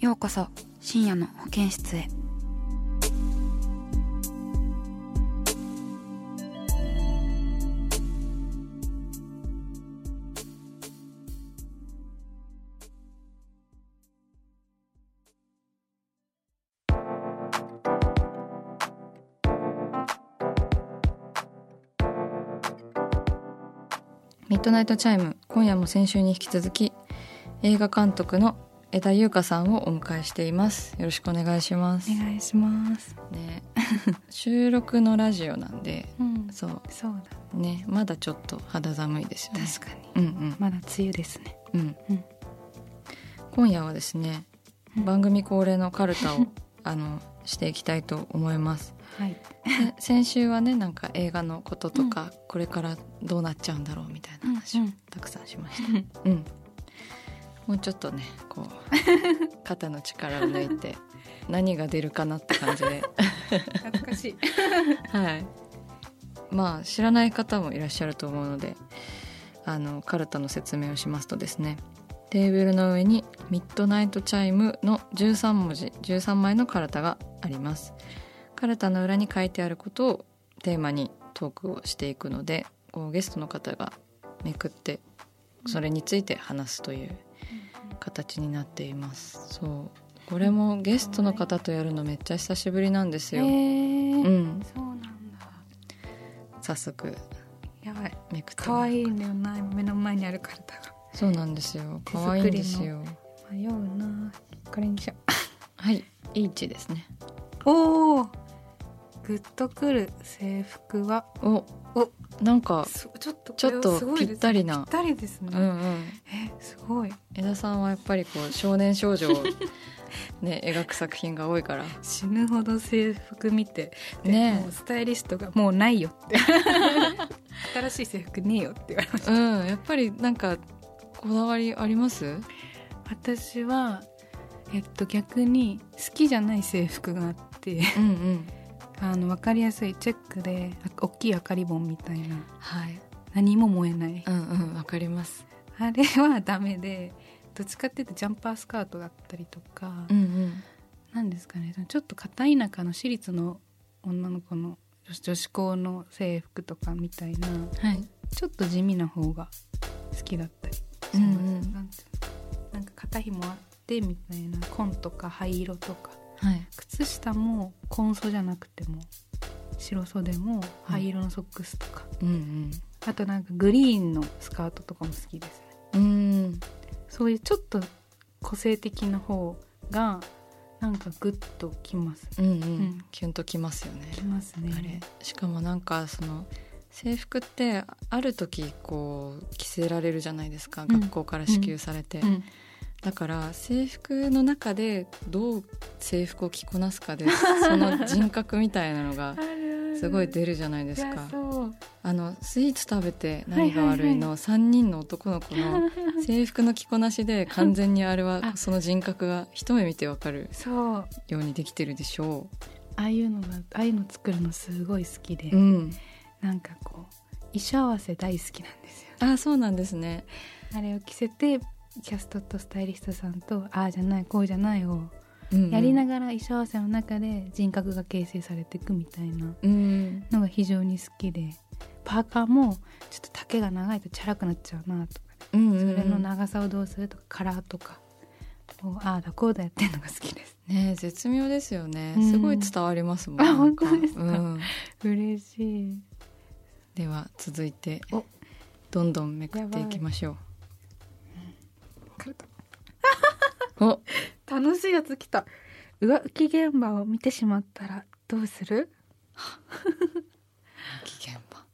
ようこそ深夜の保健室へ。ミッドナイトチャイム今夜も先週に引き続き映画監督の枝優花さんをお迎えしています。よろしくお願いします。お願いします。ね。収録のラジオなんでうん、そう。そうだ。ね。まだちょっと肌寒いですよね。確かに。うんうん。まだ梅雨ですね。うん、うん。今夜はですねうん。番組恒例のカルタを あのしていきたいと思います。はい。で先週はねなんか映画のこととか、これからどうなっちゃうんだろうみたいな話をうんうん。たくさんしました、うんもうちょっとねこう 肩の力を抜いて 何が出るかなって感じで。懐かしい。はい。まあ知らない方もいらっしゃると思うのであのカルタの説明をしますとですねテーブルの上に「ミッドナイトチャイム」の13文字13枚のカルタがあります。カルタの裏に書いてあることをテーマにトークをしていくのでこうゲストの方がめくってそれについて話すという形になっていますそうこれもゲストの方とやるのめっちゃ久しぶりなんですえよ、ーうんそうなんだ。早速やばい。めくって可愛いのよな目の前にあるカルタが。そうなんですよ可愛いんですよ迷うな。これにしよはい H ですねう。おお。グッとくる制服は？おおなんかすちょっとぴったりな。ぴったりですね。うんうん。えすごい。枝さんはやっぱりこう少年少女を ね描く作品が多いから。死ぬほど制服見てでねスタイリストがもうないよって。新しい制服ねえよって言われました。うんやっぱりなんかこだわりあります？私はえっと逆に好きじゃない制服があって。うんうんあの分かりやすいチェックであ大きい明かり本みたいな。はい。何も燃えない。うんうんわかります。あれはダメでどっちかっていうとジャンパースカートだったりとか、うんうん。なんですかね。ちょっと片田舎の私立の女の子の女子校の制服とかみたいな。はい。ちょっと地味な方が好きだったりします、うんうん。なんか肩紐あってみたいな紺とか灰色とかはい。靴下も紺素じゃなくても白袖も灰色のソックスとか、うんあとなんかグリーンのスカートとかも好きですね。うん。うんそういうちょっと個性的な方がなんかグッときます。うんうん、ん。キュンときますよね。きますね。あれ。しかもなんかその制服ってある時こう着せられるじゃないですか、ん。学校から支給されて、うんだから制服の中でどう制服を着こなすかで その人格みたいなのがすごい出るじゃないですか。あのスイーツ食べて何が悪いはいの3人の男の子の 制服の着こなしで完全にあれはあその人格が一目見てわかるようにできてるでしょああいうのがああいうの作るのすごい好きで、う。うん、なんかこう衣装合わせ大好きなんですよ。あそうなんですね。あれを着せてキャストとスタイリストさんとああじゃないこうじゃないをやりながら衣装合わせの中で人格が形成されていくみたいなうん。のが非常に好きでパーカーもちょっと丈が長いとチャラくなっちゃうなとか、うんうんうん。それの長さをどうするとかカラーとかこうああだこうだやってるのが好きです。ね絶妙ですよね、うん。すごい伝わりますもんあ本当ですか？うん、嬉しい。では続いておどんどんめくっていきましょカルタうお楽しいやつ来た。浮気現場を見てしまったらどうする？危険場。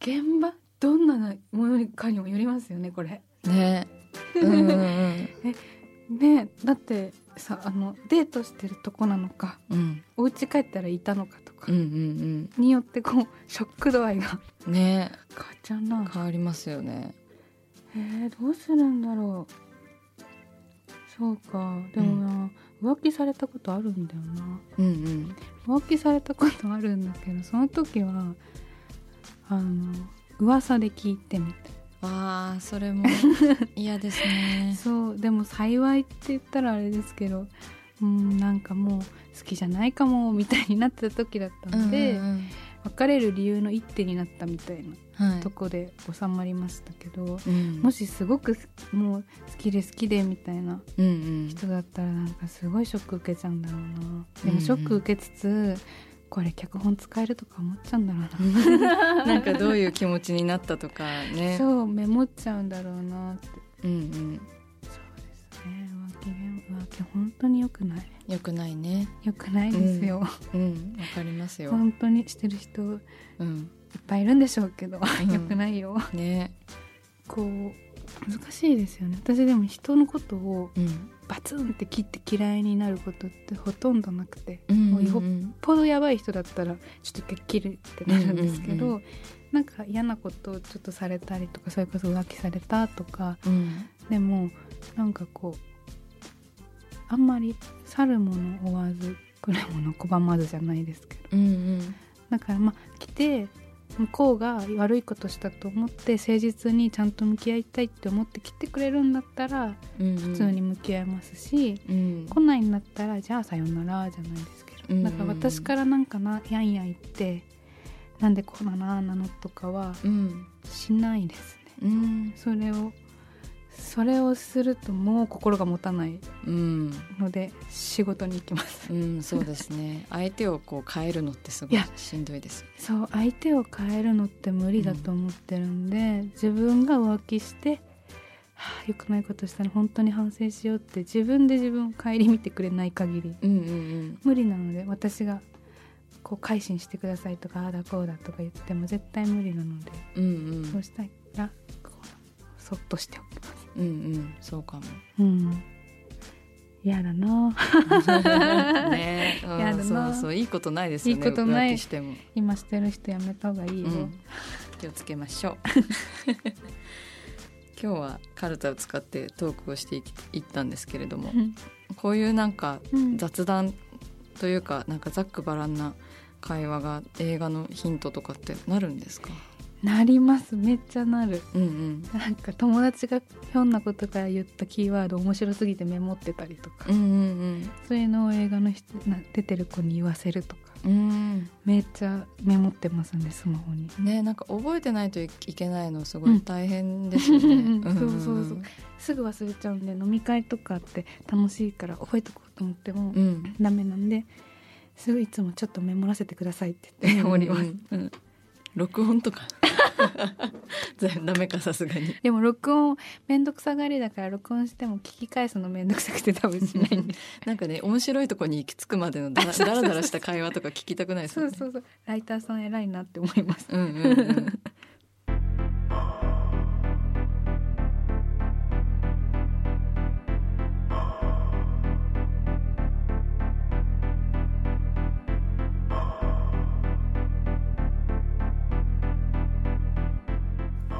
現場？どんなものかにもよりますよねこれ。ね。うんうんうん。ねだってさあのデートしてるとこなのかうん。お家帰ったらいたのかとかうんうんによってこうショック度合いがうんね。変わっちゃうな。変わりますよね。えー、どうするんだろうそうか。でもな、浮気されたことあるんだよな。うんうん。浮気されたことあるんだけどその時はあの噂で聞いてみてわあそれも 嫌ですね。そう。でも幸いって言ったらあれですけどうんなんかもう好きじゃないかもみたいになってた時だったので、うんうん別れる理由の一手になったみたいなうんはい。とこで収まりましたけど、うん。もしすごくもう好きで好きでみたいなうんうん。人だったらなんかすごいショック受けちゃうんだろうな。でうんうん。もショック受けつつこれ脚本使えるとか思っちゃうんだろうな、なんかどういう気持ちになったとかね。そうメモっちゃうんだろうなって。うんうん。そうですね浮気浮気本当に良くない。よくないね。良くないですよ、うんわかりますよ。本当にしてる人いっうんぱいいるんでしょうけど、ん。良くないよ。ね。こう難しいですよね。私でも人のことをうん。バツンって切って嫌いになることってほとんどなくて、うんもうよっうんぽどやばい人だったらちょっと切るってなるんですけど、うんうん。なんか嫌なことをちょっとされたりとかそれこそ浮気されたとかうん。でもなんかこうあんまり去るもの追わず来るもの拒まずじゃないですけど。うんうん。だからまあ来て向こうが悪いことしたと思って誠実にちゃんと向き合いたいって思って来てくれるんだったらうん普通に向き合いますし、うん。来ないんだったらじゃあさよならじゃないですけど、うんだから私からなんかなやんやん言ってなんでこうなななのとかはうん。しないですね。うん。それをそれをするともう心が持たないうん。ので仕事に行きます。うんそうですね。相手をこう変えるのってすごいしんどいですそう相手を変えるのって無理だと思ってるんで、自分が浮気して、はあ、良くないことしたら本当に反省しようって自分で自分を顧みてくれない限りうんうん無理なので私がこう改心してくださいとかああだこうだとか言っても絶対無理なので、うんうん。そうしたらそっとしておきますうんうん。そうかも。うん。嫌だな。ね、うん。やだな。そうそう。いいことないですよね。いいことない。しても、今してる人やめた方がいいよ、うん、気をつけましょう。今日はカルタを使ってトークをしていったんですけれどもうん。こういうなんかうん。雑談というかなんかざっくばらんな会話が映画のヒントとかってなるんですか？なります。めっちゃなる。うんうん。なんか友達がひょんなことから言ったキーワード面白すぎてメモってたりとか、うんうんそういうのを映画の人な出てる子に言わせるとか。うん。うんめっちゃメモってますんでスマホに。ねなんか覚えてないといけないのすごい大変ですよね、うん。ん。そうそうそう。すぐ忘れちゃうんで飲み会とかって楽しいから覚えとこうと思ってもうん。ダメなんですぐいつもちょっとメモらせてくださいって言って おります、うんうん。録音とか ダメかさすがに。でも録音めんどくさがりだから録音しても聞き返すのめんどくさくて多分しない。ん でなんかね面白いとこに行き着くまでのだら だらだらした会話とか聞きたくないですよね。そうそうそう。ライターさん偉いなって思います。うんうんうん